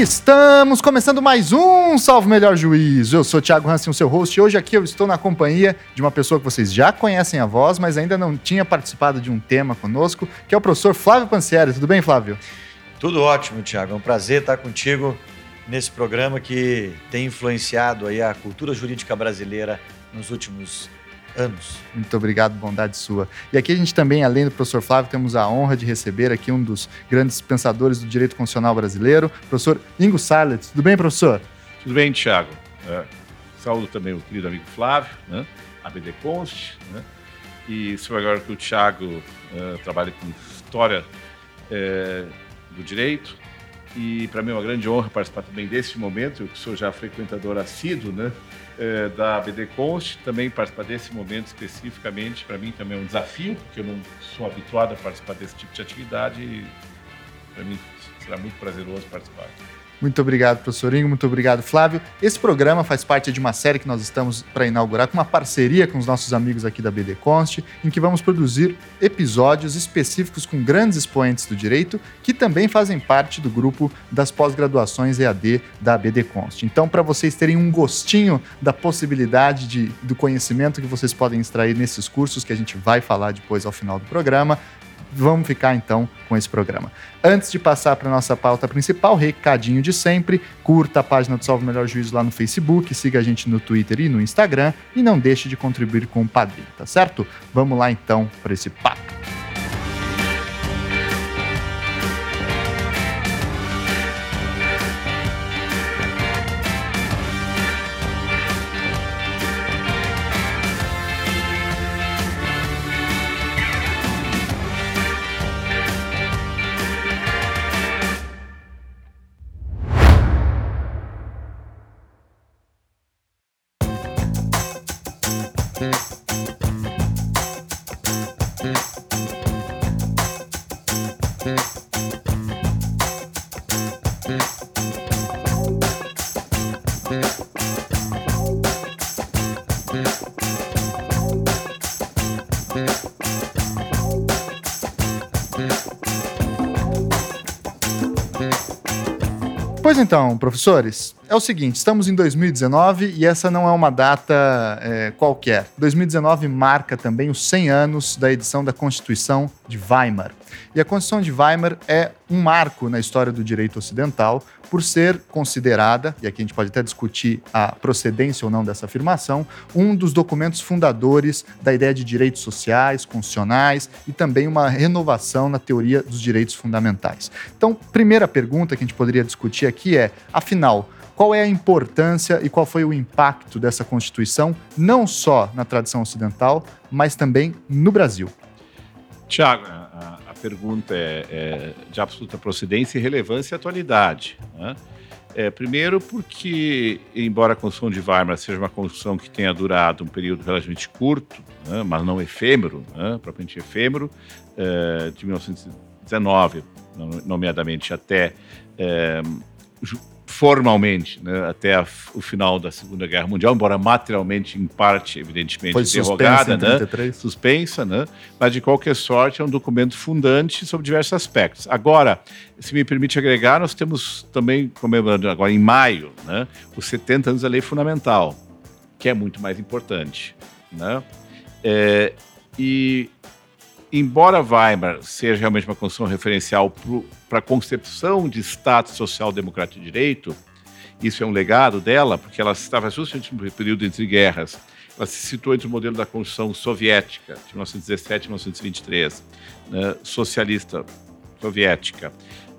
Estamos começando mais um Salve Melhor Juízo. Eu sou Thiago Hansen, o seu host, e hoje aqui eu estou na companhia de uma pessoa que vocês já conhecem a voz, mas ainda não tinha participado de um tema conosco, que é o professor Flávio Pansieri. Tudo bem, Flávio? Tudo ótimo, Thiago. É um prazer estar contigo nesse programa que tem influenciado aí a cultura jurídica brasileira nos últimos anos. Muito obrigado, bondade sua. E aqui a gente também, além do professor Flávio, temos a honra de receber aqui um dos grandes pensadores do direito constitucional brasileiro, professor Ingo Sarlet. Tudo bem, professor? Tudo bem, Tiago. É, saúdo também o querido amigo Flávio, né? ABD Const, né? E sou agora que o Tiago é, trabalha com história é, do direito, e para mim é uma grande honra participar também desse momento, eu que sou já frequentador assíduo, né? É, da BD Const, também participar desse momento especificamente, para mim também é um desafio, porque eu não sou habituado a participar desse tipo de atividade e para mim será muito prazeroso participar. Muito obrigado, professor Ingo. Muito obrigado, Flávio. Esse programa faz parte de uma série que nós estamos para inaugurar com uma parceria com os nossos amigos aqui da BD Const, em que vamos produzir episódios específicos com grandes expoentes do direito que também fazem parte do grupo das pós-graduações EAD da BD Const. Então, para vocês terem um gostinho da possibilidade de, do conhecimento que vocês podem extrair nesses cursos que a gente vai falar depois ao final do programa, Vamos ficar então com esse programa. Antes de passar para nossa pauta principal, recadinho de sempre: curta a página do Salve Melhor Juízo lá no Facebook, siga a gente no Twitter e no Instagram e não deixe de contribuir com o Padrim, tá certo? Vamos lá então para esse papo. Pois então, professores, é o seguinte: estamos em 2019 e essa não é uma data é, qualquer. 2019 marca também os 100 anos da edição da Constituição de Weimar. E a Constituição de Weimar é um marco na história do direito ocidental por ser considerada, e aqui a gente pode até discutir a procedência ou não dessa afirmação, um dos documentos fundadores da ideia de direitos sociais, constitucionais e também uma renovação na teoria dos direitos fundamentais. Então, primeira pergunta que a gente poderia discutir aqui é, afinal, qual é a importância e qual foi o impacto dessa Constituição, não só na tradição ocidental, mas também no Brasil? Tiago, pergunta é, é, de absoluta procedência relevância e atualidade. Né? É, primeiro, porque, embora a construção de Weimar seja uma construção que tenha durado um período relativamente curto, né, mas não efêmero, né, propriamente efêmero, é, de 1919, nomeadamente até é, formalmente né, até a, o final da Segunda Guerra Mundial, embora materialmente, em parte, evidentemente, Foi derrogada, né, suspensa, né, mas de qualquer sorte é um documento fundante sobre diversos aspectos. Agora, se me permite agregar, nós temos também comemorando agora em maio né, os 70 anos da Lei Fundamental, que é muito mais importante. Né? É, e embora Weimar seja realmente uma construção referencial para a concepção de Estado social democrático de direito, isso é um legado dela, porque ela estava justamente no período entre guerras. Ela se situou entre o modelo da Constituição soviética, de 1917 e 1923, né, socialista soviética.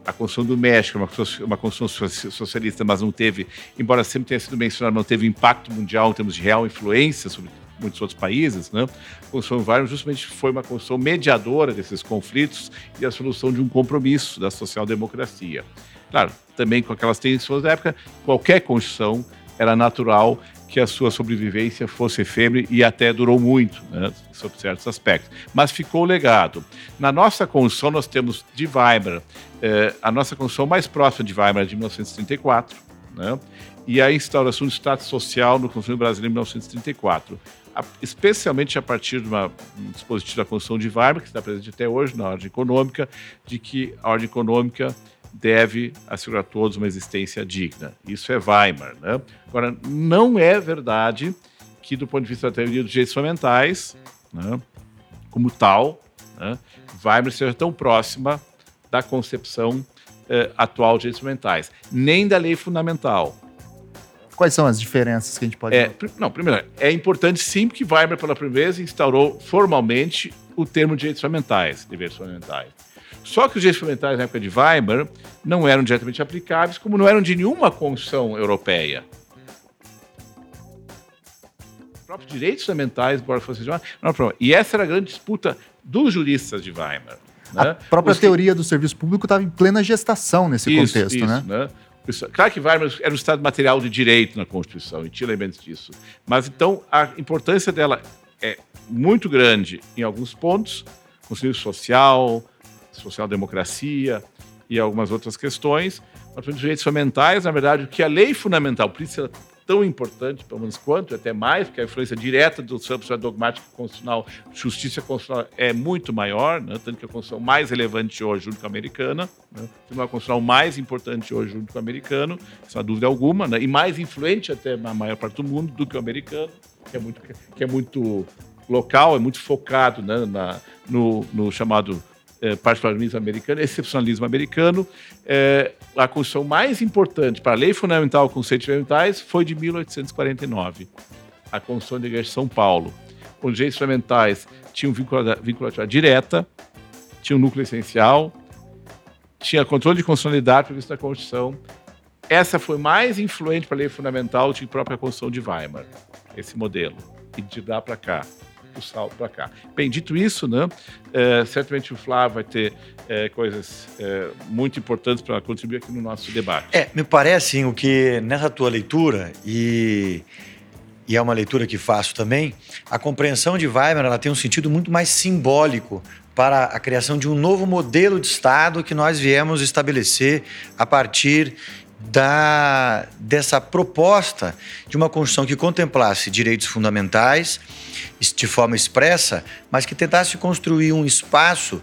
A Constituição do México, uma, uma Constituição socialista, mas não teve, embora sempre tenha sido mencionado, não teve impacto mundial em termos de real influência sobre muitos outros países, né? A Constituição Weimar justamente foi uma Constituição mediadora desses conflitos e a solução de um compromisso da social-democracia. Claro, também com aquelas tensões da época, qualquer Constituição era natural que a sua sobrevivência fosse efêmera e até durou muito, né, sob certos aspectos. Mas ficou o legado. Na nossa Constituição, nós temos de Weimar, eh, a nossa Constituição mais próxima de Weimar é de 1934, né, e a instauração do Estado Social no Constituição Brasileiro em 1934 especialmente a partir de uma, um dispositivo da Constituição de Weimar, que está presente até hoje na ordem econômica, de que a ordem econômica deve assegurar a todos uma existência digna. Isso é Weimar. Né? Agora, não é verdade que, do ponto de vista da teoria dos direitos fundamentais, né, como tal, né, Weimar seja tão próxima da concepção eh, atual de direitos fundamentais, nem da lei fundamental. Quais são as diferenças que a gente pode... É, não, primeiro, é importante sim que Weimar, pela primeira vez, instaurou formalmente o termo direitos fundamentais, deveres fundamentais. Só que os direitos fundamentais na época de Weimar não eram diretamente aplicáveis, como não eram de nenhuma Constituição europeia. Os próprios direitos fundamentais, embora fossem de uma, não. E essa era a grande disputa dos juristas de Weimar. Né? A própria Os teoria que... do serviço público estava em plena gestação nesse isso, contexto, isso, né? né? Claro que Weimar era um Estado material de direito na Constituição, e tinha elementos disso. Mas então a importância dela é muito grande em alguns pontos, conselho social, social-democracia e algumas outras questões. Mas, para os direitos fundamentais, na verdade, o que a lei fundamental, por isso é tão importante, pelo menos quanto, até mais, porque a influência direta do sistema dogmático constitucional, justiça constitucional é muito maior, né? tanto que a Constituição mais relevante hoje junto com a americana, né? a Constitucional mais importante hoje junto com o americano, sem dúvida alguma, né? e mais influente até na maior parte do mundo do que o americano, que é muito, que é muito local, é muito focado né? na, no, no chamado é, americano, excepcionalismo americano. É, a Constituição mais importante para a lei fundamental com conceitos fundamentais foi de 1849, a Constituição de Igreja de São Paulo. Os direitos fundamentais tinham vinculação direta, tinha um núcleo essencial, tinha controle de constitucionalidade previsto na Constituição. Essa foi mais influente para a lei fundamental do que a própria Constituição de Weimar, esse modelo, e de lá para cá o salto para cá. Bem, dito isso, né, é, certamente o Flávio vai ter é, coisas é, muito importantes para contribuir aqui no nosso debate. É, me parece o que nessa tua leitura e e é uma leitura que faço também, a compreensão de Weimar ela tem um sentido muito mais simbólico para a criação de um novo modelo de Estado que nós viemos estabelecer a partir da, dessa proposta de uma Constituição que contemplasse direitos fundamentais de forma expressa, mas que tentasse construir um espaço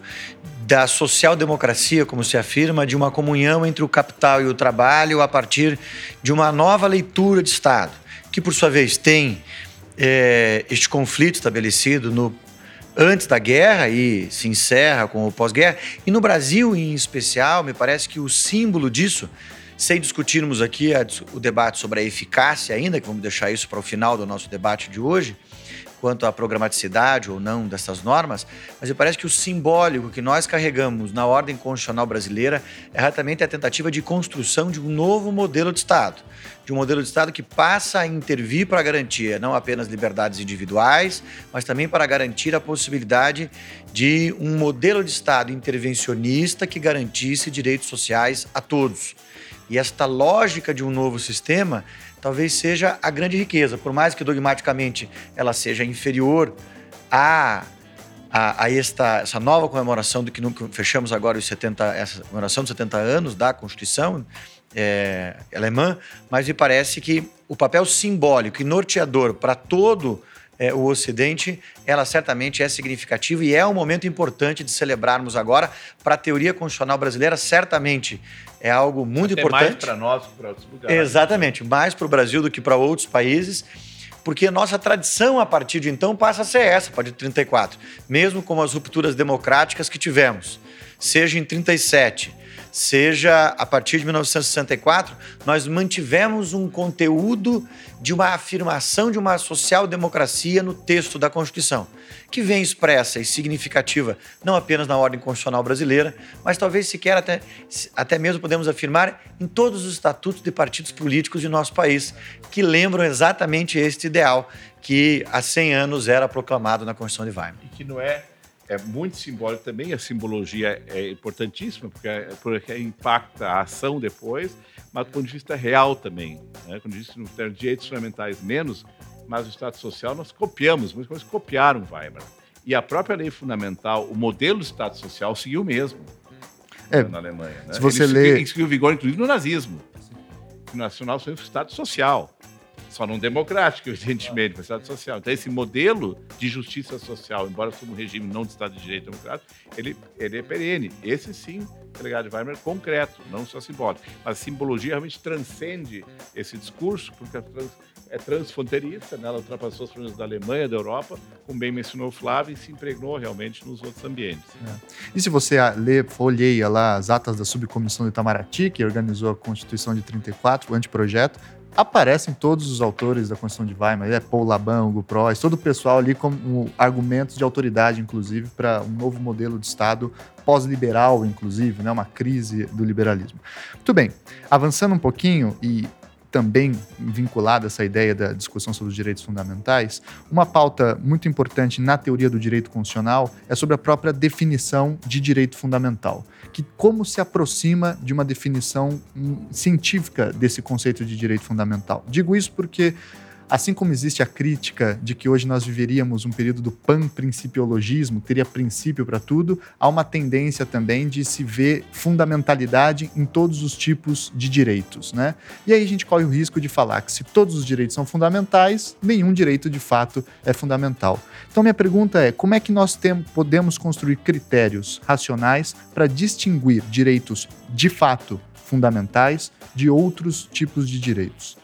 da social-democracia, como se afirma, de uma comunhão entre o capital e o trabalho a partir de uma nova leitura de Estado, que por sua vez tem é, este conflito estabelecido no antes da guerra e se encerra com o pós-guerra. E no Brasil, em especial, me parece que o símbolo disso sem discutirmos aqui o debate sobre a eficácia ainda, que vamos deixar isso para o final do nosso debate de hoje, quanto à programaticidade ou não dessas normas, mas me parece que o simbólico que nós carregamos na ordem constitucional brasileira é exatamente a tentativa de construção de um novo modelo de Estado. De um modelo de Estado que passa a intervir para garantir não apenas liberdades individuais, mas também para garantir a possibilidade de um modelo de Estado intervencionista que garantisse direitos sociais a todos. E esta lógica de um novo sistema talvez seja a grande riqueza, por mais que dogmaticamente ela seja inferior a, a, a esta, essa nova comemoração do que fechamos agora os 70, essa comemoração dos 70 anos da Constituição é, alemã, mas me parece que o papel simbólico e norteador para todo é, o Ocidente, ela certamente é significativa e é um momento importante de celebrarmos agora. Para a teoria constitucional brasileira, certamente é algo muito Até importante. mais para nós que para outros lugares. Exatamente, mais para o Brasil do que para outros países, porque nossa tradição a partir de então passa a ser essa, a partir de 34, mesmo com as rupturas democráticas que tivemos, seja em 37 seja a partir de 1964, nós mantivemos um conteúdo de uma afirmação de uma social-democracia no texto da Constituição, que vem expressa e significativa não apenas na ordem constitucional brasileira, mas talvez sequer até, até mesmo podemos afirmar em todos os estatutos de partidos políticos de nosso país, que lembram exatamente este ideal que há 100 anos era proclamado na Constituição de Weimar. E que não é é muito simbólico também, a simbologia é importantíssima, porque, é, porque impacta a ação depois, mas do ponto de vista real também. Né? Quando diz termo de direitos fundamentais menos, mas o Estado Social nós copiamos, muitas coisas copiaram Weimar. E a própria lei fundamental, o modelo do Estado Social seguiu mesmo é, na Alemanha. Né? Se você Ele lê... seguiu vigor, inclusive, no nazismo. O nacional foi o Estado Social. Só não democrática, evidentemente, mas Estado social. Então, esse modelo de justiça social, embora seja um regime não de Estado de Direito democrático, ele, ele é perene. Esse sim, delegado de Weimar, concreto, não só simbólico. Mas a simbologia realmente transcende esse discurso, porque trans, é transfronteiriça, né? ela ultrapassou os fronteiras da Alemanha, da Europa, como bem mencionou o Flávio, e se impregnou realmente nos outros ambientes. É. E se você lê, folheia lá as atas da subcomissão do Itamaraty, que organizou a Constituição de 34, o anteprojeto, aparecem todos os autores da Constituição de Weimar, é Paul Laban, Hugo Prost, todo o pessoal ali como argumentos de autoridade, inclusive, para um novo modelo de Estado pós-liberal, inclusive, né, uma crise do liberalismo. Muito bem, avançando um pouquinho e também vinculada a essa ideia da discussão sobre os direitos fundamentais, uma pauta muito importante na teoria do direito constitucional é sobre a própria definição de direito fundamental, que como se aproxima de uma definição hum, científica desse conceito de direito fundamental. Digo isso porque Assim como existe a crítica de que hoje nós viveríamos um período do pan-principiologismo, teria princípio para tudo, há uma tendência também de se ver fundamentalidade em todos os tipos de direitos, né? E aí a gente corre o risco de falar que se todos os direitos são fundamentais, nenhum direito de fato é fundamental. Então minha pergunta é, como é que nós tem, podemos construir critérios racionais para distinguir direitos de fato fundamentais de outros tipos de direitos?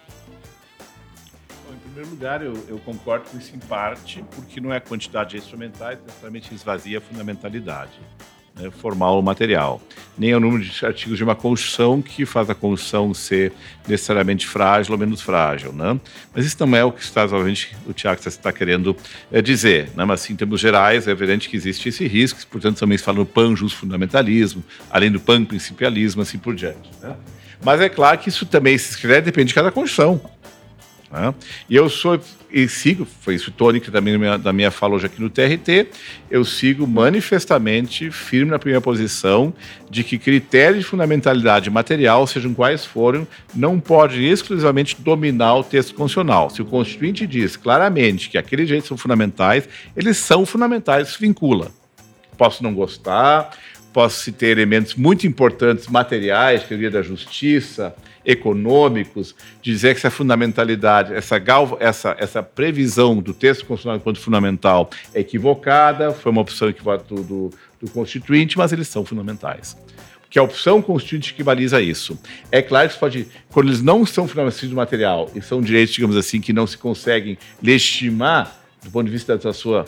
Primeiro lugar, eu, eu, concordo com isso em parte, porque não é a quantidade de instrumentais que necessariamente esvazia a fundamentalidade né, formal ou material. Nem é o número de artigos de uma Constituição que faz a Constituição ser necessariamente frágil ou menos frágil. Né? Mas isso não é o que está, obviamente, o Tiago está querendo é, dizer. Né? Mas, assim, em termos gerais, é evidente que existe esse risco, portanto, também se fala no pan-just-fundamentalismo, além do pan-principialismo, assim por diante. Né? Mas é claro que isso também, se escreve, depende de cada Constituição. Né? E eu sou e sigo, foi isso Tony que também da minha, da minha fala hoje aqui no TRT, eu sigo manifestamente firme na primeira posição de que critérios de fundamentalidade material, sejam quais forem, não podem exclusivamente dominar o texto constitucional. Se o Constituinte diz claramente que aqueles direitos são fundamentais, eles são fundamentais, se vincula. Posso não gostar, posso ter elementos muito importantes materiais, teoria da justiça, econômicos, dizer que essa fundamentalidade, essa, essa, essa previsão do texto constitucional enquanto fundamental é equivocada, foi uma opção equivocada do, do, Constituinte, mas eles são fundamentais que a opção constituinte que baliza isso. É claro que pode, quando eles não são fundamentais do material e são direitos, digamos assim, que não se conseguem legitimar do ponto de vista da sua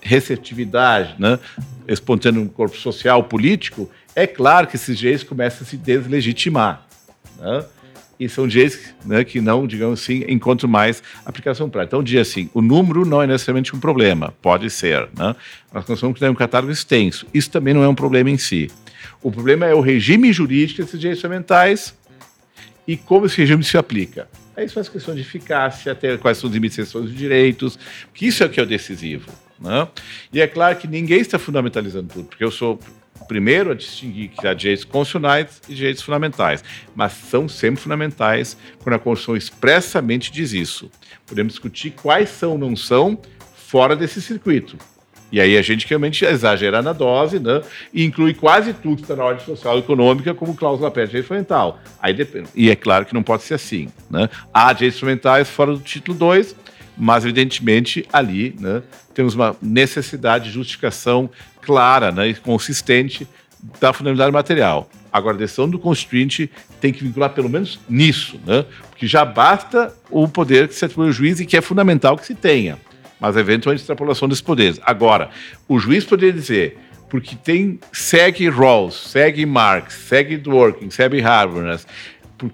receptividade, né, espontâneo no corpo social, político, é claro que esses direitos começam a se deslegitimar. Né? E são dias né, que não, digamos assim, encontram mais aplicação prática. Então, dia assim, o número não é necessariamente um problema, pode ser. Né? Nós ter um catálogo extenso. Isso também não é um problema em si. O problema é o regime jurídico desses direitos fundamentais e como esse regime se aplica. Aí isso faz questão de eficácia, até quais são as limitações dos direitos, que isso é o que é o decisivo. Né? E é claro que ninguém está fundamentalizando tudo, porque eu sou primeiro a distinguir que há direitos constitucionais e direitos fundamentais, mas são sempre fundamentais quando a Constituição expressamente diz isso. Podemos discutir quais são ou não são fora desse circuito. E aí a gente realmente exagera na dose, né? E inclui quase tudo que está na ordem social e econômica como cláusula pé de direito fundamental. Aí depende. E é claro que não pode ser assim, né? Há direitos fundamentais fora do título 2, mas evidentemente ali, né, temos uma necessidade de justificação clara né, e consistente da fundamentalidade material. Agora, a decisão do constituinte tem que vincular pelo menos nisso, né? porque já basta o poder que se atribui ao juiz e que é fundamental que se tenha, mas eventualmente extrapolação desses poderes. Agora, o juiz poderia dizer, porque tem segue Rawls, segue Marx, segue Dworkin, segue Habermas,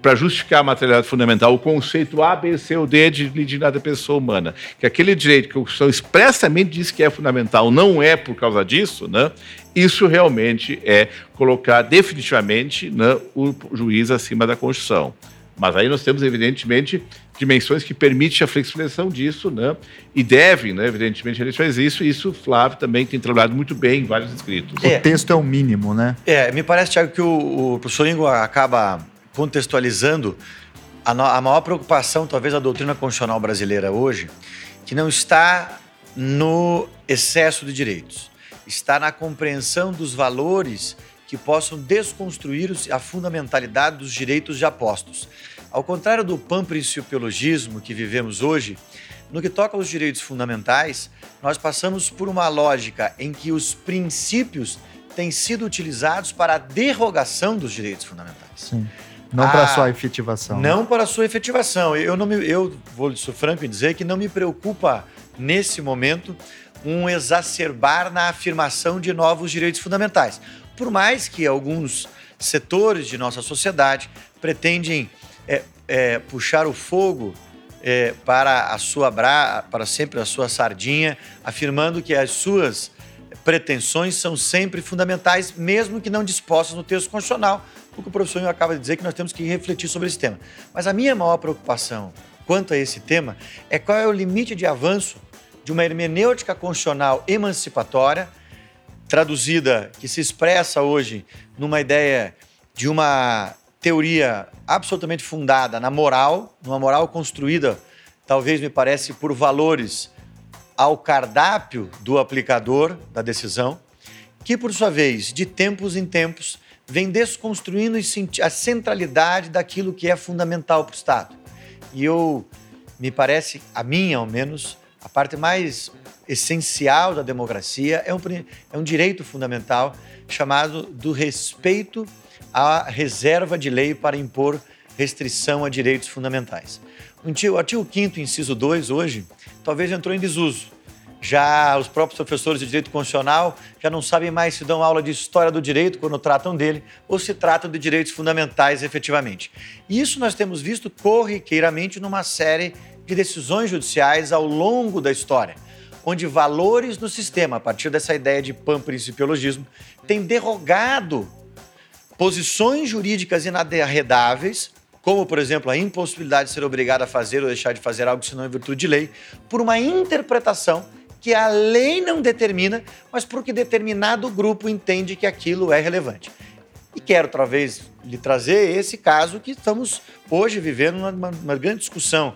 para justificar a materialidade fundamental, o conceito A, B, C ou D de dignidade da pessoa humana, que aquele direito que a Constituição expressamente diz que é fundamental não é por causa disso, né? isso realmente é colocar definitivamente né, o juiz acima da Constituição. Mas aí nós temos, evidentemente, dimensões que permitem a flexibilização disso, né? E devem, né? Evidentemente, a gente faz isso, e isso o Flávio também tem trabalhado muito bem em vários escritos. É. O texto é o mínimo, né? É, me parece, Tiago, que o, o professor Ingo acaba contextualizando a, a maior preocupação, talvez, da doutrina constitucional brasileira hoje, que não está no excesso de direitos, está na compreensão dos valores que possam desconstruir a fundamentalidade dos direitos já postos. Ao contrário do panprincipiologismo que vivemos hoje, no que toca aos direitos fundamentais, nós passamos por uma lógica em que os princípios têm sido utilizados para a derrogação dos direitos fundamentais. Sim. Não para a sua efetivação. Não para a sua efetivação. Eu, não me, eu vou ser franco em dizer que não me preocupa, nesse momento, um exacerbar na afirmação de novos direitos fundamentais. Por mais que alguns setores de nossa sociedade pretendem é, é, puxar o fogo é, para a sua bra... para sempre a sua sardinha, afirmando que as suas pretensões são sempre fundamentais, mesmo que não dispostas no texto constitucional, o que o professor acaba de dizer que nós temos que refletir sobre esse tema. Mas a minha maior preocupação quanto a esse tema é qual é o limite de avanço de uma hermenêutica constitucional emancipatória, traduzida, que se expressa hoje numa ideia de uma teoria absolutamente fundada na moral, numa moral construída, talvez me parece, por valores ao cardápio do aplicador da decisão, que por sua vez, de tempos em tempos, vem desconstruindo a centralidade daquilo que é fundamental para o Estado. E eu, me parece, a mim ao menos, a parte mais essencial da democracia é um, é um direito fundamental chamado do respeito à reserva de lei para impor restrição a direitos fundamentais. O artigo 5 inciso 2, hoje, talvez entrou em desuso. Já os próprios professores de direito constitucional já não sabem mais se dão aula de história do direito quando tratam dele ou se tratam de direitos fundamentais efetivamente. Isso nós temos visto corriqueiramente numa série de decisões judiciais ao longo da história, onde valores no sistema, a partir dessa ideia de panprincipiologismo, têm derrogado posições jurídicas inarredáveis, como, por exemplo, a impossibilidade de ser obrigado a fazer ou deixar de fazer algo senão em virtude de lei, por uma interpretação que a lei não determina, mas porque determinado grupo entende que aquilo é relevante. E quero, talvez, lhe trazer esse caso que estamos hoje vivendo uma, uma grande discussão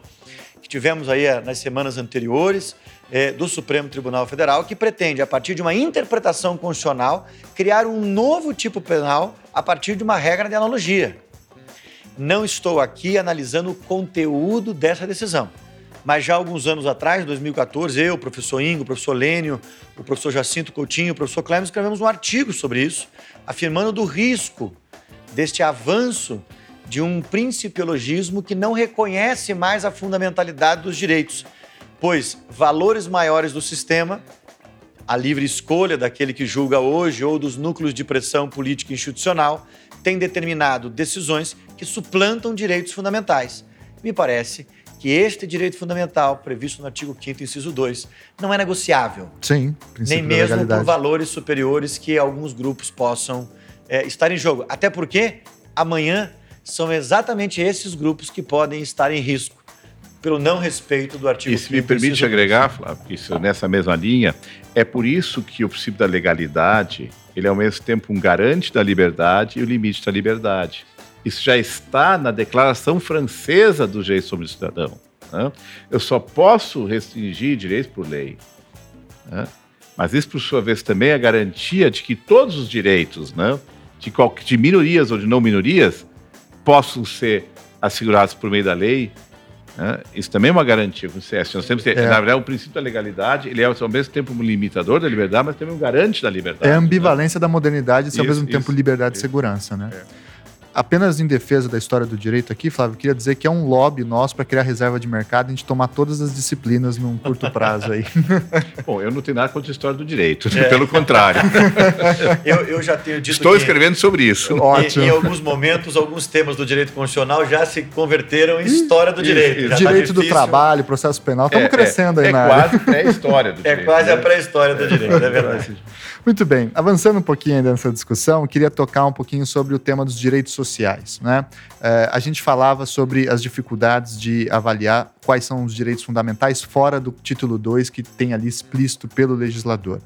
que tivemos aí eh, nas semanas anteriores é, do Supremo Tribunal Federal, que pretende, a partir de uma interpretação constitucional, criar um novo tipo penal a partir de uma regra de analogia. Não estou aqui analisando o conteúdo dessa decisão, mas já alguns anos atrás, em 2014, eu, o professor Ingo, o professor Lênio, o professor Jacinto Coutinho, o professor Clemens, escrevemos um artigo sobre isso, afirmando do risco deste avanço de um principiologismo que não reconhece mais a fundamentalidade dos direitos, pois valores maiores do sistema, a livre escolha daquele que julga hoje ou dos núcleos de pressão política e institucional, tem determinado decisões que suplantam direitos fundamentais. Me parece que este direito fundamental, previsto no artigo 5 inciso 2, não é negociável. Sim, Nem mesmo por valores superiores que alguns grupos possam é, estar em jogo. Até porque amanhã são exatamente esses grupos que podem estar em risco pelo não respeito do artigo. E se me permite agregar, Flávio, isso nessa mesma linha, é por isso que o princípio da legalidade ele é ao mesmo tempo um garante da liberdade e o limite da liberdade. Isso já está na Declaração Francesa do Direito sobre o Cidadão. Né? Eu só posso restringir direitos por lei. Né? Mas isso, por sua vez, também é a garantia de que todos os direitos, né, de, de minorias ou de não minorias, possam ser assegurados por meio da lei. Né? Isso também é uma garantia com o CS. Nós temos que, é. Na verdade, o princípio da legalidade, ele é ao mesmo tempo um limitador da liberdade, mas também um garante da liberdade. É a ambivalência né? da modernidade e, ao mesmo isso, tempo, liberdade isso, e segurança. Né? É apenas em defesa da história do direito aqui, Flávio, queria dizer que é um lobby nosso para criar reserva de mercado e a gente tomar todas as disciplinas num curto prazo aí. Bom, eu não tenho nada contra a história do direito, é. pelo contrário. eu, eu, já tenho dito Estou que, escrevendo sobre isso. Ótimo. Em, em, alguns momentos, alguns temas do direito constitucional já se converteram em história do direito. Isso, direito tá do trabalho, processo penal, estamos é, crescendo é, aí é na É quase pré-história do direito. É quase né? a pré-história do direito, é verdade. Muito bem, avançando um pouquinho ainda nessa discussão, queria tocar um pouquinho sobre o tema dos direitos sociais. Né? É, a gente falava sobre as dificuldades de avaliar quais são os direitos fundamentais fora do título 2 que tem ali explícito pelo legislador.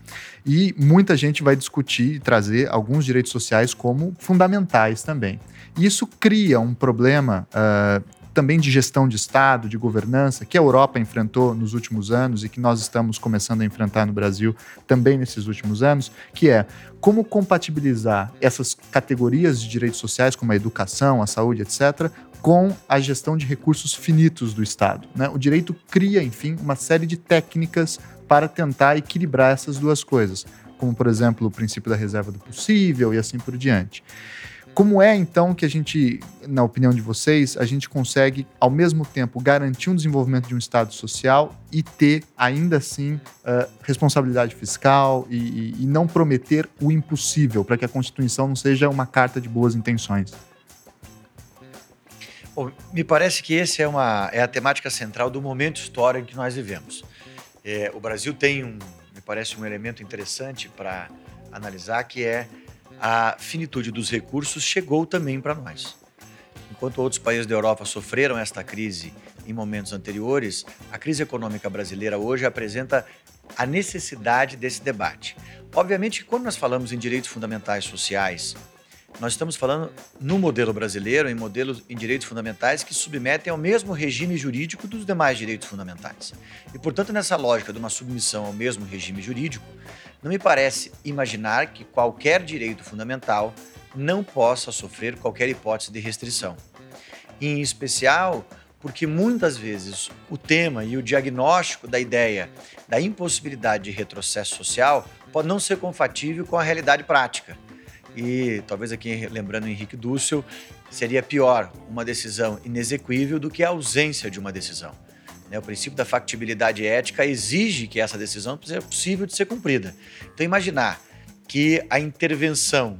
E muita gente vai discutir e trazer alguns direitos sociais como fundamentais também. Isso cria um problema uh, também de gestão de Estado, de governança, que a Europa enfrentou nos últimos anos e que nós estamos começando a enfrentar no Brasil também nesses últimos anos, que é como compatibilizar essas categorias de direitos sociais, como a educação, a saúde, etc., com a gestão de recursos finitos do Estado. Né? O direito cria, enfim, uma série de técnicas para tentar equilibrar essas duas coisas, como, por exemplo, o princípio da reserva do possível e assim por diante. Como é então que a gente, na opinião de vocês, a gente consegue ao mesmo tempo garantir um desenvolvimento de um Estado social e ter ainda assim uh, responsabilidade fiscal e, e, e não prometer o impossível para que a Constituição não seja uma carta de boas intenções? Bom, me parece que esse é, uma, é a temática central do momento histórico em que nós vivemos. É, o Brasil tem um, me parece um elemento interessante para analisar que é a finitude dos recursos chegou também para nós. Enquanto outros países da Europa sofreram esta crise em momentos anteriores, a crise econômica brasileira hoje apresenta a necessidade desse debate. Obviamente, quando nós falamos em direitos fundamentais sociais, nós estamos falando no modelo brasileiro, em modelos em direitos fundamentais que submetem ao mesmo regime jurídico dos demais direitos fundamentais. E, portanto, nessa lógica de uma submissão ao mesmo regime jurídico, não me parece imaginar que qualquer direito fundamental não possa sofrer qualquer hipótese de restrição. Em especial, porque muitas vezes o tema e o diagnóstico da ideia da impossibilidade de retrocesso social pode não ser compatível com a realidade prática e talvez aqui lembrando Henrique Dussel, seria pior uma decisão inexequível do que a ausência de uma decisão. Né? O princípio da factibilidade ética exige que essa decisão seja possível de ser cumprida. Então, imaginar que a intervenção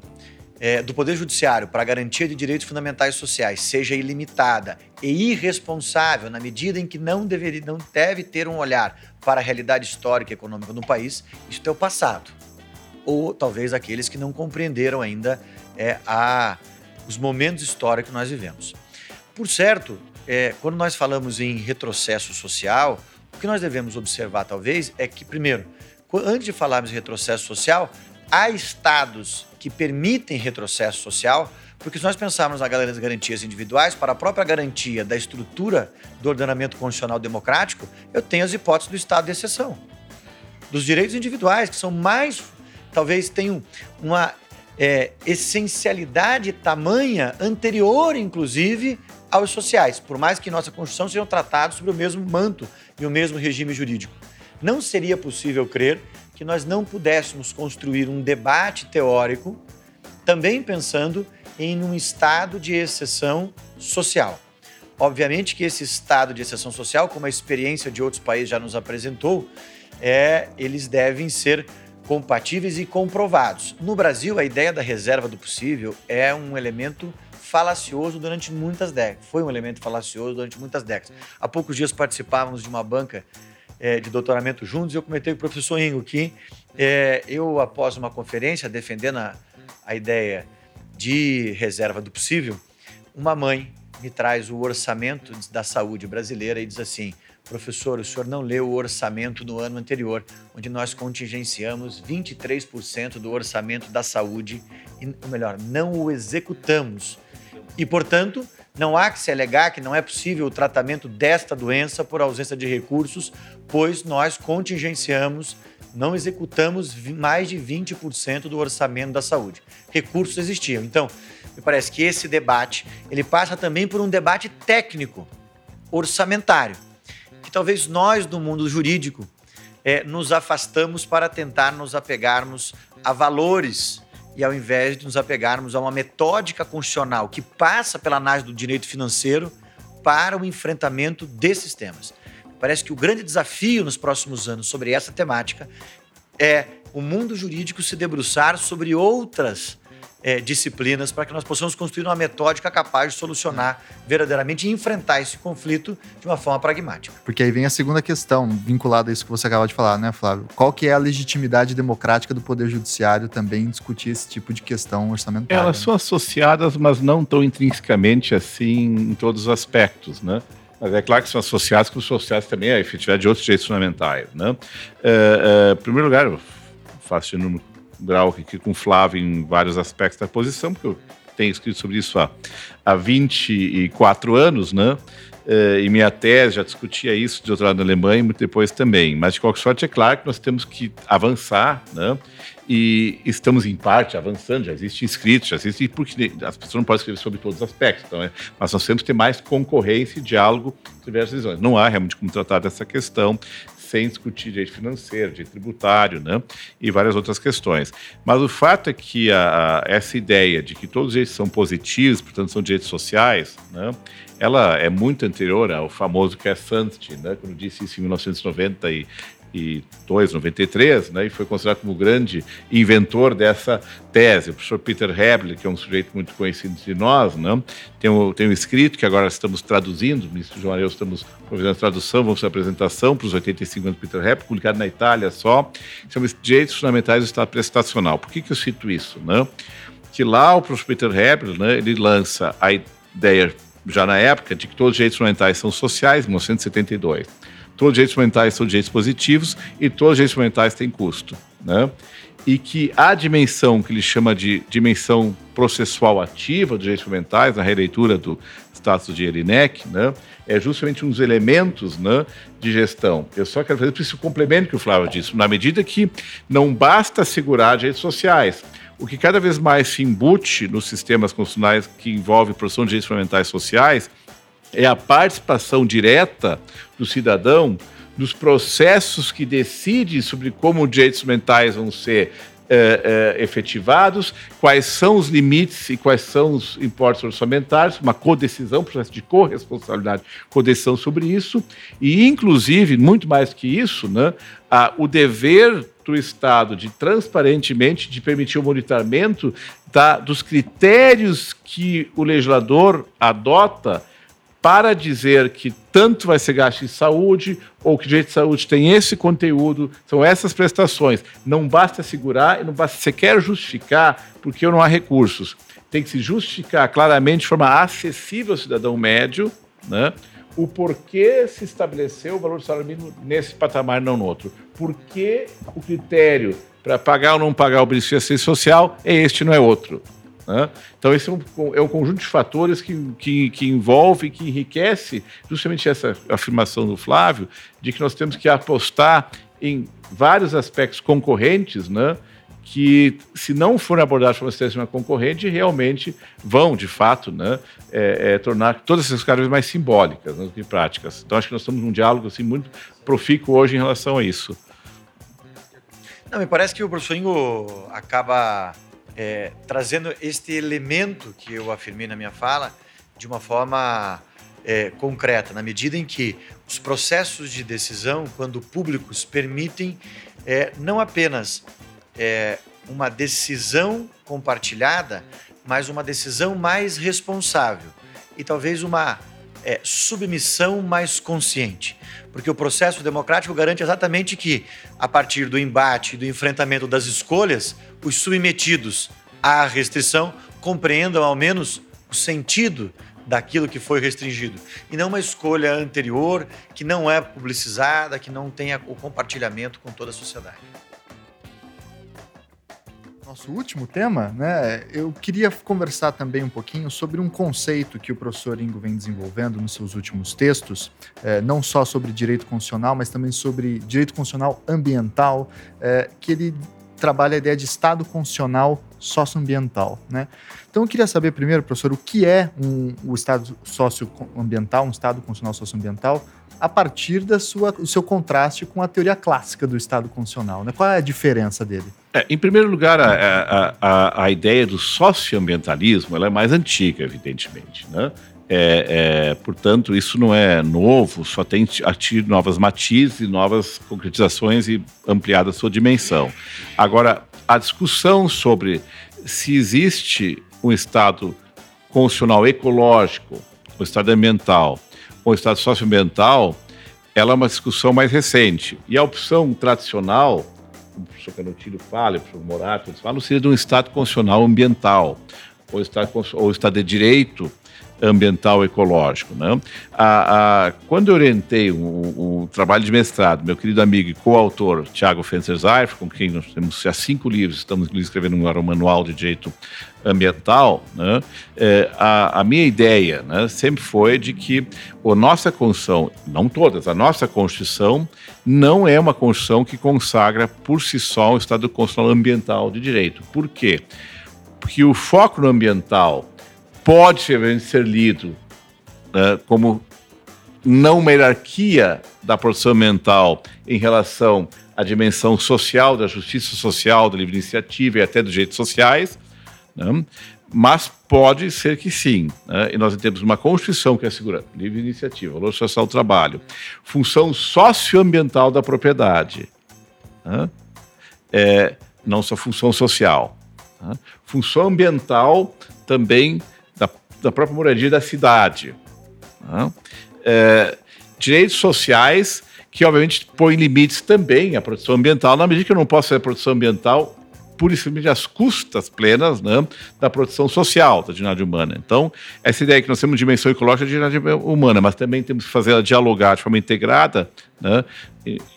é, do Poder Judiciário para a garantia de direitos fundamentais sociais seja ilimitada e irresponsável na medida em que não, deveria, não deve ter um olhar para a realidade histórica e econômica do país, isso é o passado ou talvez aqueles que não compreenderam ainda é, a, os momentos históricos que nós vivemos. Por certo, é, quando nós falamos em retrocesso social, o que nós devemos observar, talvez, é que, primeiro, antes de falarmos em retrocesso social, há estados que permitem retrocesso social, porque se nós pensarmos nas garantias individuais, para a própria garantia da estrutura do ordenamento constitucional democrático, eu tenho as hipóteses do estado de exceção. Dos direitos individuais, que são mais talvez tenham uma é, essencialidade tamanha anterior, inclusive, aos sociais, por mais que nossa Constituição sejam tratados sobre o mesmo manto e o mesmo regime jurídico. Não seria possível crer que nós não pudéssemos construir um debate teórico também pensando em um estado de exceção social. Obviamente que esse estado de exceção social, como a experiência de outros países já nos apresentou, é, eles devem ser compatíveis e comprovados. No Brasil, a ideia da reserva do possível é um elemento falacioso durante muitas décadas. Foi um elemento falacioso durante muitas décadas. Há poucos dias participávamos de uma banca é, de doutoramento juntos e eu comentei com o professor Ingo que é, eu, após uma conferência defendendo a, a ideia de reserva do possível, uma mãe me traz o orçamento da saúde brasileira e diz assim: Professor, o senhor não leu o orçamento do ano anterior, onde nós contingenciamos 23% do orçamento da saúde, e, ou melhor, não o executamos. E, portanto, não há que se alegar que não é possível o tratamento desta doença por ausência de recursos, pois nós contingenciamos, não executamos mais de 20% do orçamento da saúde. Recursos existiam. Então, me parece que esse debate, ele passa também por um debate técnico, orçamentário que talvez nós, do mundo jurídico, é, nos afastamos para tentar nos apegarmos a valores e ao invés de nos apegarmos a uma metódica constitucional que passa pela análise do direito financeiro para o enfrentamento desses temas. Parece que o grande desafio nos próximos anos sobre essa temática é o mundo jurídico se debruçar sobre outras é, disciplinas para que nós possamos construir uma metódica capaz de solucionar verdadeiramente e enfrentar esse conflito de uma forma pragmática. Porque aí vem a segunda questão, vinculada a isso que você acaba de falar, né, Flávio? Qual que é a legitimidade democrática do Poder Judiciário também discutir esse tipo de questão orçamentária? Elas são associadas, mas não tão intrinsecamente assim em todos os aspectos, né? Mas é claro que são associadas, que os sociais também é a efetividade de outros direitos fundamentais, né? É, é, em primeiro lugar, eu faço inúmero grau aqui com o Flávio em vários aspectos da posição, porque eu tenho escrito sobre isso há, há 24 anos, né? Uh, e minha tese já discutia isso de doutorado na Alemanha e muito depois também. Mas, de qualquer sorte, é claro que nós temos que avançar, né? E estamos, em parte, avançando, já existe inscritos, já existe, porque as pessoas não podem escrever sobre todos os aspectos, então, é, mas nós temos que ter mais concorrência e diálogo entre diversas visões. Não há realmente como tratar dessa questão sem discutir direito financeiro, direito tributário, né? E várias outras questões. Mas o fato é que a, a, essa ideia de que todos os direitos são positivos, portanto são direitos sociais, né? Ela é muito anterior ao famoso Cass Sunstein, né? Quando disse isso em 1990 e 92, 93, né, e foi considerado como o grande inventor dessa tese. O professor Peter Hebler, que é um sujeito muito conhecido de nós, né, tem, um, tem um escrito que agora estamos traduzindo, no Ministro João Areu estamos providendo a tradução, vamos fazer a apresentação para os 85 anos do Peter Hebler, publicado na Itália só, chama Direitos Fundamentais do Estado Prestacional. Por que, que eu cito isso? Né? Que lá o professor Peter Hebler, né, ele lança a ideia, já na época, de que todos os direitos fundamentais são sociais, em 1972 todos os direitos fundamentais são direitos positivos e todos os direitos fundamentais têm custo. Né? E que a dimensão que ele chama de dimensão processual ativa dos direitos fundamentais, na releitura do status de Elinec, né, é justamente um dos elementos né, de gestão. Eu só quero fazer esse complemento que o Flávio disse, na medida que não basta assegurar direitos sociais, o que cada vez mais se embute nos sistemas constitucionais que envolve produção de direitos fundamentais sociais é a participação direta do cidadão nos processos que decidem sobre como os direitos mentais vão ser é, é, efetivados, quais são os limites e quais são os importes orçamentários, uma codecisão, processo de corresponsabilidade, codecisão sobre isso, e inclusive, muito mais que isso, né, a, o dever do Estado de transparentemente de permitir o monitoramento da, dos critérios que o legislador adota para dizer que tanto vai ser gasto em saúde ou que o direito de saúde tem esse conteúdo, são essas prestações. Não basta segurar e não basta sequer justificar porque não há recursos. Tem que se justificar claramente de forma acessível ao cidadão médio, né? O porquê se estabeleceu o valor do salário mínimo nesse patamar, não no outro. Por que o critério para pagar ou não pagar o benefício social é este, não é outro. Né? Então, esse é um, é um, conjunto de fatores que, que, que envolve, que enriquece justamente essa afirmação do Flávio, de que nós temos que apostar em vários aspectos concorrentes, né? que, se não forem abordados por uma sistema concorrente, realmente vão, de fato, né, é, é, tornar todas essas vez mais simbólicas né, do que práticas. Então, acho que nós estamos num diálogo assim, muito profícuo hoje em relação a isso. Não, me parece que o professor Ingo acaba é, trazendo este elemento que eu afirmei na minha fala de uma forma é, concreta, na medida em que os processos de decisão, quando públicos, permitem é, não apenas é, uma decisão compartilhada, mas uma decisão mais responsável e talvez uma é, submissão mais consciente. Porque o processo democrático garante exatamente que, a partir do embate do enfrentamento das escolhas, os submetidos à restrição compreendam ao menos o sentido daquilo que foi restringido e não uma escolha anterior que não é publicizada, que não tenha o compartilhamento com toda a sociedade. Nosso último tema, né? Eu queria conversar também um pouquinho sobre um conceito que o professor Ingo vem desenvolvendo nos seus últimos textos, é, não só sobre direito constitucional, mas também sobre direito constitucional ambiental, é, que ele trabalha a ideia de Estado constitucional socioambiental. Né? Então, eu queria saber primeiro, professor, o que é um, o Estado socioambiental, um Estado constitucional socioambiental, a partir da sua, do seu contraste com a teoria clássica do Estado constitucional. Né? Qual é a diferença dele? É, em primeiro lugar, a, a, a, a, ideia do socioambientalismo ela é mais antiga, evidentemente. Né? É, é, portanto, isso não é novo, só tem tido novas matizes, novas concretizações e ampliada a sua dimensão. Agora, a discussão sobre se existe um Estado constitucional ecológico, um Estado ambiental, um Estado socioambiental, ela é uma discussão mais recente. E a opção tradicional, como o professor Canotilho fala, o professor Morato, eles falam, seria de um Estado constitucional ambiental, ou Estado, ou Estado de Direito, ambiental ecológico. Né? A, a, quando eu orientei o, o, trabalho de mestrado, meu querido amigo e coautor Tiago Fenzer-Zaif, com quem nós temos já cinco livros, estamos escrevendo agora um manual de direito ambiental, né? é, a, a, minha ideia né, sempre foi de que a nossa Constituição, não todas, a nossa Constituição não é uma Constituição que consagra por si só o Estado constitucional ambiental de direito. Por quê? Porque o foco no ambiental pode ser lido né, como não uma hierarquia da produção ambiental em relação à dimensão social, da justiça social, da livre iniciativa e até dos direitos sociais, né? mas pode ser que sim. Né? E nós temos uma Constituição que assegura livre iniciativa, valor social do trabalho, função socioambiental da propriedade, né? é, não só função social. Né? Função ambiental também da, própria moradia da cidade. Né? É, direitos sociais que, obviamente, põem limites também à produção ambiental, na medida que eu não posso fazer produção ambiental pura e simplesmente as custas plenas né, da produção social da dignidade humana. Então, essa ideia que nós temos dimensão ecológica da dignidade humana, mas também temos que fazer ela dialogar de forma integrada, né,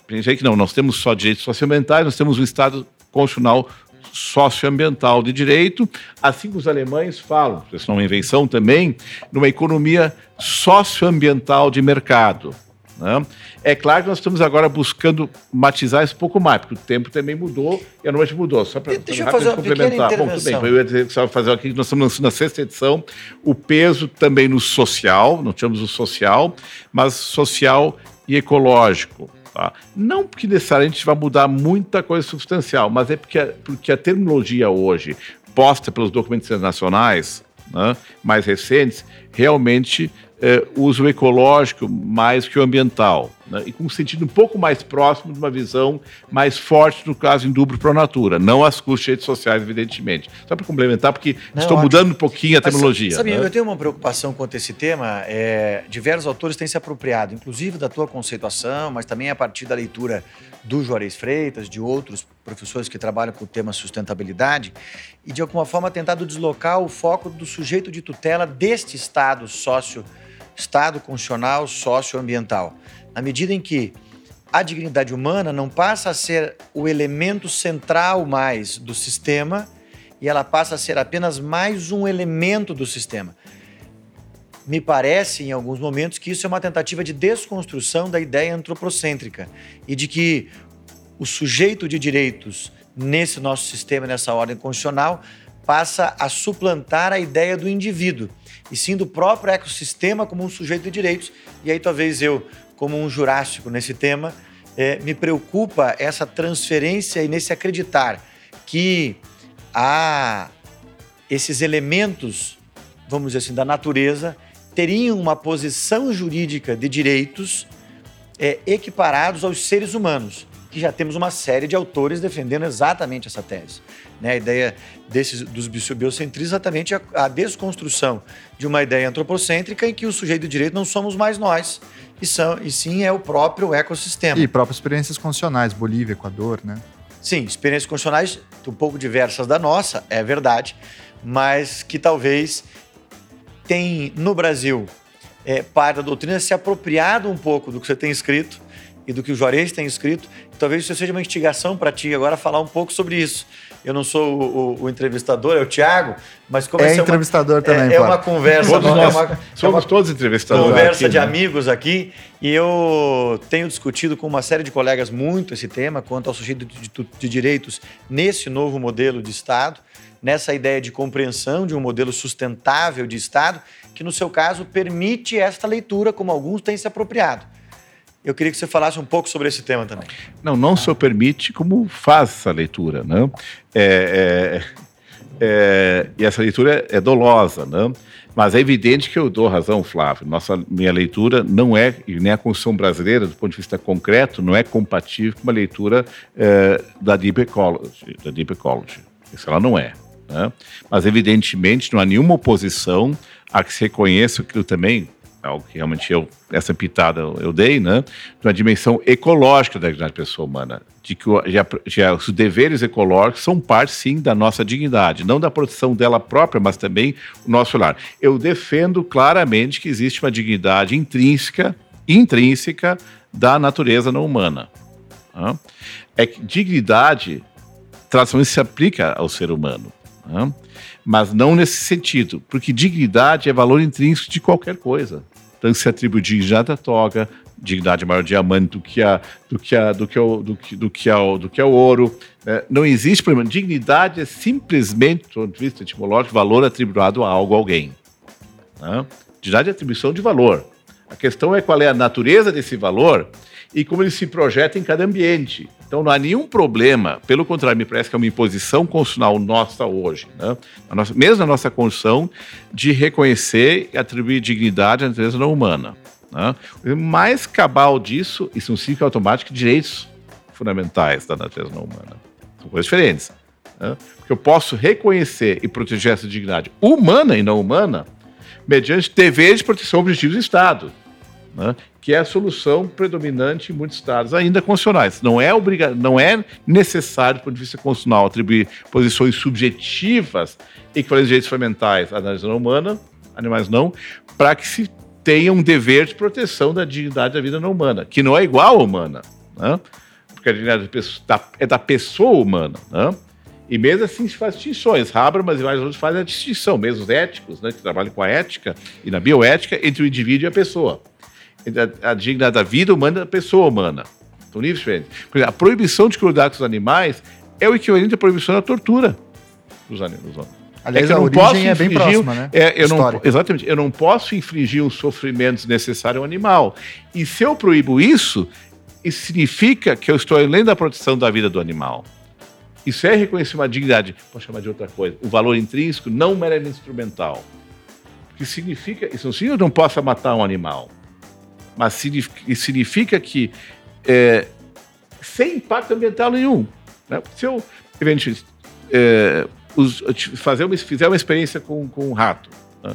pensei que não, nós temos só direitos socioambientais, nós temos um Estado constitucional socioambiental de direito, assim que os alemães falam, isso é uma invenção também, numa economia socioambiental de mercado. Né? É claro que nós estamos agora buscando matizar isso um pouco mais, porque o tempo também mudou e a noite mudou. Só para Deixa eu fazer uma complementar. Bom, tudo bem, eu ia dizer, só fazer aqui que nós estamos na sexta edição, o peso também no social, não tínhamos o social, mas social e ecológico. Tá? Não porque necessariamente vai mudar muita coisa substancial, mas é porque, porque a terminologia hoje, posta pelos documentos internacionais né, mais recentes, realmente é, uso ecológico mais que o ambiental, né? e com um sentido um pouco mais próximo de uma visão mais forte, no caso, em dubro pro natura, não as custas redes sociais, evidentemente. Só para complementar, porque não, estou mudando um pouquinho a terminologia. Sabe, né? eu tenho uma preocupação quanto a esse tema, é, diversos autores têm se apropriado, inclusive da tua conceituação, mas também a partir da leitura do Juarez Freitas, de outros professores que trabalham com o tema sustentabilidade, e de alguma forma tentado deslocar o foco do sujeito de tutela deste Estado sócio Estado constitucional socioambiental. Na medida em que a dignidade humana não passa a ser o elemento central mais do sistema e ela passa a ser apenas mais um elemento do sistema. Me parece, em alguns momentos, que isso é uma tentativa de desconstrução da ideia antropocêntrica e de que o sujeito de direitos nesse nosso sistema, nessa ordem constitucional, passa a suplantar a ideia do indivíduo e sim do próprio ecossistema como um sujeito de direitos. E aí talvez eu, como um jurássico nesse tema, é, me preocupa essa transferência e nesse acreditar que há esses elementos, vamos dizer assim, da natureza teriam uma posição jurídica de direitos é, equiparados aos seres humanos, que já temos uma série de autores defendendo exatamente essa tese. Né? A ideia desses, dos biocentristas é exatamente a, a, desconstrução de uma ideia antropocêntrica em que o sujeito de direito não somos mais nós, e, são, e sim é o próprio ecossistema. E próprias experiências constitucionais, Bolívia, Equador, né? Sim, experiências constitucionais um pouco diversas da nossa, é verdade, mas que talvez tem no Brasil é, parte da doutrina se apropriado um pouco do que você tem escrito e do que o Juarez tem escrito. Talvez isso seja uma instigação para ti agora falar um pouco sobre isso. Eu não sou o, o, o entrevistador, é o Tiago, mas como é entrevistador uma, também. É, é uma conversa. Todos é nós uma, somos é uma todos entrevistadores. Conversa aqui, de né? amigos aqui. E eu tenho discutido com uma série de colegas muito esse tema quanto ao sujeito de, de, de direitos nesse novo modelo de Estado, nessa ideia de compreensão de um modelo sustentável de Estado, que no seu caso permite esta leitura, como alguns têm se apropriado. Eu queria que você falasse um pouco sobre esse tema também. Não, não só permite, como faz essa leitura. Né? É, é, é, e essa leitura é dolosa, né? mas é evidente que eu dou razão, Flávio. Nossa, minha leitura não é, e nem a Constituição brasileira, do ponto de vista concreto, não é compatível com uma leitura é, da Deep Ecology. Da Deep Ecology. Isso ela não é. Né? Mas, evidentemente, não há nenhuma oposição a que se reconheça aquilo também algo que realmente eu, essa pitada eu dei, né? De uma dimensão ecológica da dignidade pessoa humana. De que já, já, os deveres ecológicos são parte, sim, da nossa dignidade, não da proteção dela própria, mas também o nosso lar. Eu defendo claramente que existe uma dignidade intrínseca, intrínseca da natureza não humana. Né? É que dignidade, tradicionalmente, se aplica ao ser humano. Né? Mas não nesse sentido, porque dignidade é valor intrínseco de qualquer coisa. Então se atribui dignidade à toga, dignidade maior diamante do que a do que a do que o do que do que ao do que é o ouro. Né? Não existe problema. Dignidade é simplesmente, do ponto de vista etimológico, valor atribuído a algo a alguém. Né? Dignidade é atribuição de valor. A questão é qual é a natureza desse valor e como ele se projeta em cada ambiente. Então não há nenhum problema, pelo contrário, me parece que é uma imposição constitucional nossa hoje, né? a nossa, mesmo na nossa Constituição, de reconhecer e atribuir dignidade à natureza não humana. Né? O mais cabal disso, isso é um ciclo automático direitos fundamentais da natureza não humana. São coisas diferentes. Né? Porque eu posso reconhecer e proteger essa dignidade humana e não humana mediante deveres de proteção objetivos do Estado né, que é a solução predominante em muitos estados, ainda constitucionais. Não é, obriga não é necessário, do ponto de vista constitucional, atribuir posições subjetivas equivalentes a direitos fundamentais à natureza humana, animais não, para que se tenha um dever de proteção da dignidade da vida não humana, que não é igual à humana, né? porque a dignidade é da pessoa humana. Né? E mesmo assim se faz distinções. Habermas e vários outros fazem a distinção, mesmo os éticos, né, que trabalham com a ética e na bioética, entre o indivíduo e a pessoa a, a dignidade da vida humana da pessoa humana. São níveis diferentes. a proibição de crueldade com os animais é o equivalente à proibição da tortura dos animais. Aliás, é a origem é bem próxima, né? É, eu não, exatamente. Eu não posso infligir um sofrimento desnecessário ao animal. E se eu proíbo isso, isso significa que eu estou além da proteção da vida do animal. Isso é reconhecer uma dignidade, posso chamar de outra coisa, o valor intrínseco, não meramente instrumental. O que significa, isso não significa que eu não possa matar um animal mas significa que é, sem impacto ambiental nenhum. Né? Se eu é, fazer uma, fizer uma experiência com, com um rato, né?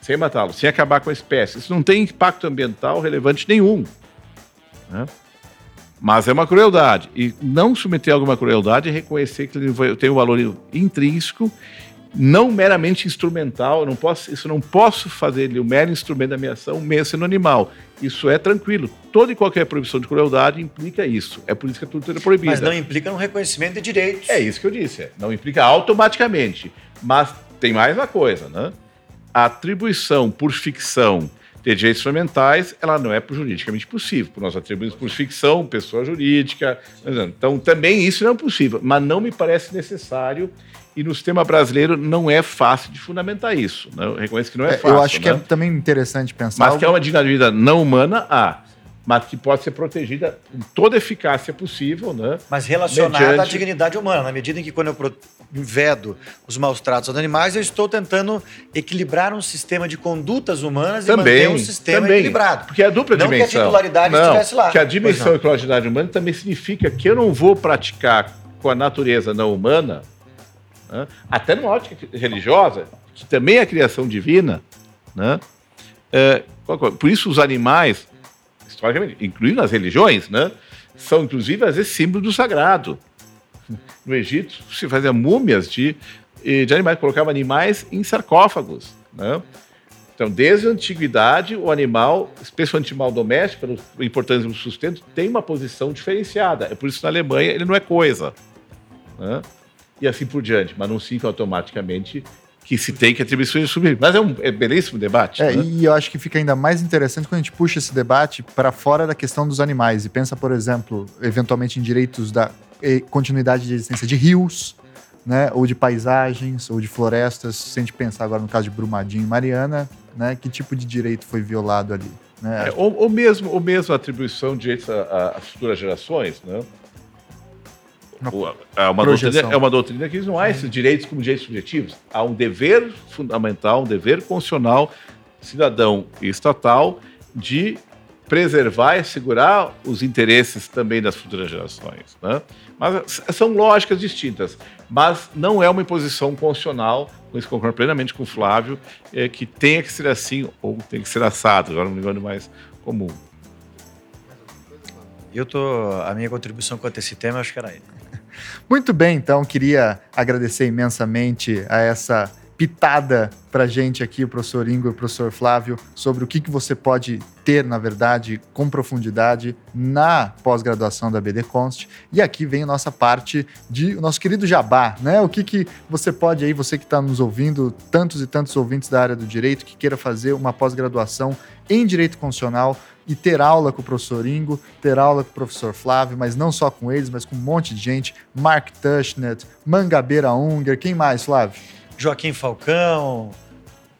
sem matá-lo, sem acabar com a espécie, isso não tem impacto ambiental relevante nenhum. Né? Mas é uma crueldade. E não submeter alguma crueldade é reconhecer que ele tem um valor intrínseco não meramente instrumental, eu não posso, isso não posso fazer ele o mero instrumento da minha ação, mesmo sendo animal. Isso é tranquilo. Toda e qualquer proibição de crueldade implica isso. É por isso que a tudo é proibida. Mas não implica no reconhecimento de direitos. É isso que eu disse. Não implica automaticamente. Mas tem mais uma coisa, né? A atribuição por ficção de direitos fundamentais, ela não é juridicamente possível. Nós atribuímos por ficção, pessoa jurídica. Então, também isso não é possível. Mas não me parece necessário e no sistema brasileiro não é fácil de fundamentar isso. Né? Eu reconheço que não é, é fácil. Eu acho né? que é também interessante pensar. Mas algo... que é uma dignidade não humana, há. Mas que pode ser protegida com toda a eficácia possível, né? Mas relacionada Mediante... à dignidade humana, na medida em que quando eu vedo os maus tratos aos animais, eu estou tentando equilibrar um sistema de condutas humanas também, e manter um sistema também, equilibrado. Porque é a dupla não dimensão. que a titularidade não, estivesse lá. Que a dimensão ecologidade humana também significa que eu não vou praticar com a natureza não humana né? até numa ótica religiosa, que também é criação divina. Né? É, por isso, os animais, historicamente, incluindo as religiões, né, são inclusive às vezes símbolos do sagrado. No Egito se fazia múmias de, de animais, colocava animais em sarcófagos. Né? Então, desde a antiguidade, o animal, especialmente o animal doméstico, pela importância do sustento, tem uma posição diferenciada. É por isso que na Alemanha ele não é coisa. Né? e assim por diante, mas não significa automaticamente que se tem que atribuições subir. Mas é um é belíssimo debate. É, né? e eu acho que fica ainda mais interessante quando a gente puxa esse debate para fora da questão dos animais e pensa, por exemplo, eventualmente em direitos da continuidade de existência de rios, né, ou de paisagens, ou de florestas. Se a gente pensar agora no caso de Brumadinho e Mariana, né, que tipo de direito foi violado ali? Né? É, ou, ou, mesmo, ou mesmo a atribuição de direitos a, a futuras gerações, né? É, uma doutrina, é uma doutrina que não há esses direitos como direitos subjetivos. Há um dever fundamental, um dever constitucional, cidadão e estatal, de preservar e segurar os interesses também das futuras gerações. Né? Mas são lógicas distintas, mas não é uma imposição constitucional, com isso concordo plenamente com o Flávio, é, que tenha que ser assim ou tem que ser assado, agora não me engano mais comum. Eu tô, a minha contribuição quanto a esse tema, acho que era ele. Muito bem, então, queria agradecer imensamente a essa pitada para gente aqui, o professor Ingo e o professor Flávio, sobre o que, que você pode ter, na verdade, com profundidade na pós-graduação da BD Const. E aqui vem a nossa parte de o nosso querido Jabá, né? O que, que você pode aí, você que está nos ouvindo, tantos e tantos ouvintes da área do direito, que queira fazer uma pós-graduação em direito constitucional e ter aula com o professor Ingo, ter aula com o professor Flávio, mas não só com eles, mas com um monte de gente, Mark Tushnet, Mangabeira Unger, quem mais, Flávio? Joaquim Falcão,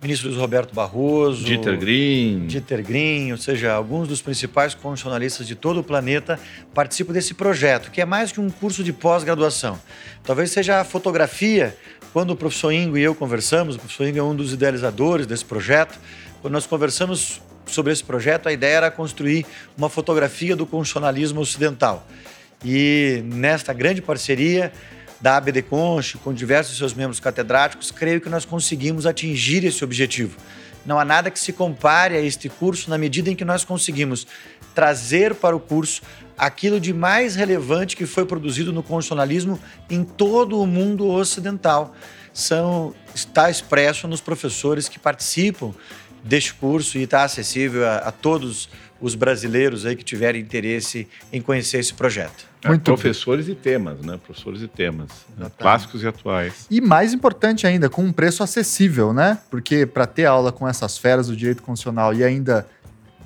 ministro Luiz Roberto Barroso, Dieter Green. Dieter Green, ou seja, alguns dos principais constitucionalistas de todo o planeta participam desse projeto, que é mais que um curso de pós-graduação. Talvez seja a fotografia, quando o professor Ingo e eu conversamos, o professor Ingo é um dos idealizadores desse projeto, quando nós conversamos sobre esse projeto, a ideia era construir uma fotografia do constitucionalismo ocidental. E nesta grande parceria, da ABD Conch, com diversos seus membros catedráticos, creio que nós conseguimos atingir esse objetivo. Não há nada que se compare a este curso na medida em que nós conseguimos trazer para o curso aquilo de mais relevante que foi produzido no constitucionalismo em todo o mundo ocidental. São, está expresso nos professores que participam deste curso e está acessível a, a todos os brasileiros aí que tiverem interesse em conhecer esse projeto. É, Muito professores bem. e temas, né? Professores e temas, né? clássicos e atuais. E mais importante ainda, com um preço acessível, né? Porque para ter aula com essas feras do direito constitucional e ainda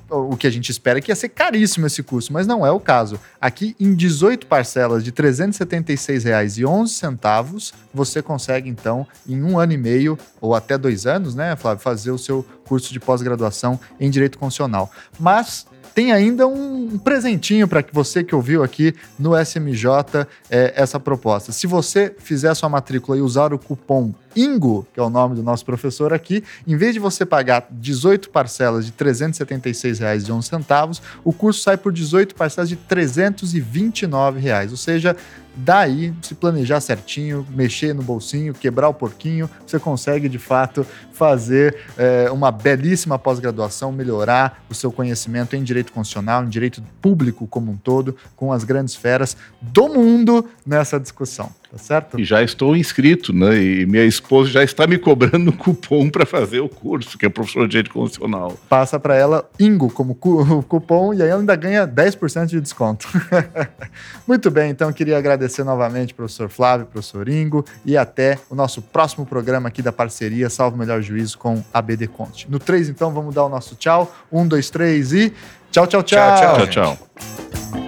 o que a gente espera é que ia ser caríssimo esse curso, mas não é o caso. Aqui, em 18 parcelas de R$ 376,11, você consegue, então, em um ano e meio, ou até dois anos, né, Flávio, fazer o seu curso de pós-graduação em Direito Constitucional. Mas tem ainda um presentinho para você que ouviu aqui no SMJ é, essa proposta. Se você fizer sua matrícula e usar o cupom INGO, que é o nome do nosso professor aqui, em vez de você pagar 18 parcelas de R$ 376,11, o curso sai por 18 parcelas de 329 reais, ou seja, Daí, se planejar certinho, mexer no bolsinho, quebrar o porquinho, você consegue de fato fazer é, uma belíssima pós-graduação, melhorar o seu conhecimento em direito constitucional, em direito público como um todo, com as grandes feras do mundo nessa discussão tá certo? E já estou inscrito, né? E minha esposa já está me cobrando um cupom para fazer o curso, que é professor de direito constitucional. Passa para ela Ingo como cu cupom e aí ela ainda ganha 10% de desconto. Muito bem, então queria agradecer novamente professor Flávio, professor Ingo e até o nosso próximo programa aqui da parceria Salvo Melhor Juízo com a BD Conte. No 3, então, vamos dar o nosso tchau. Um, dois, três e tchau, tchau, tchau. Tchau, tchau. tchau, tchau.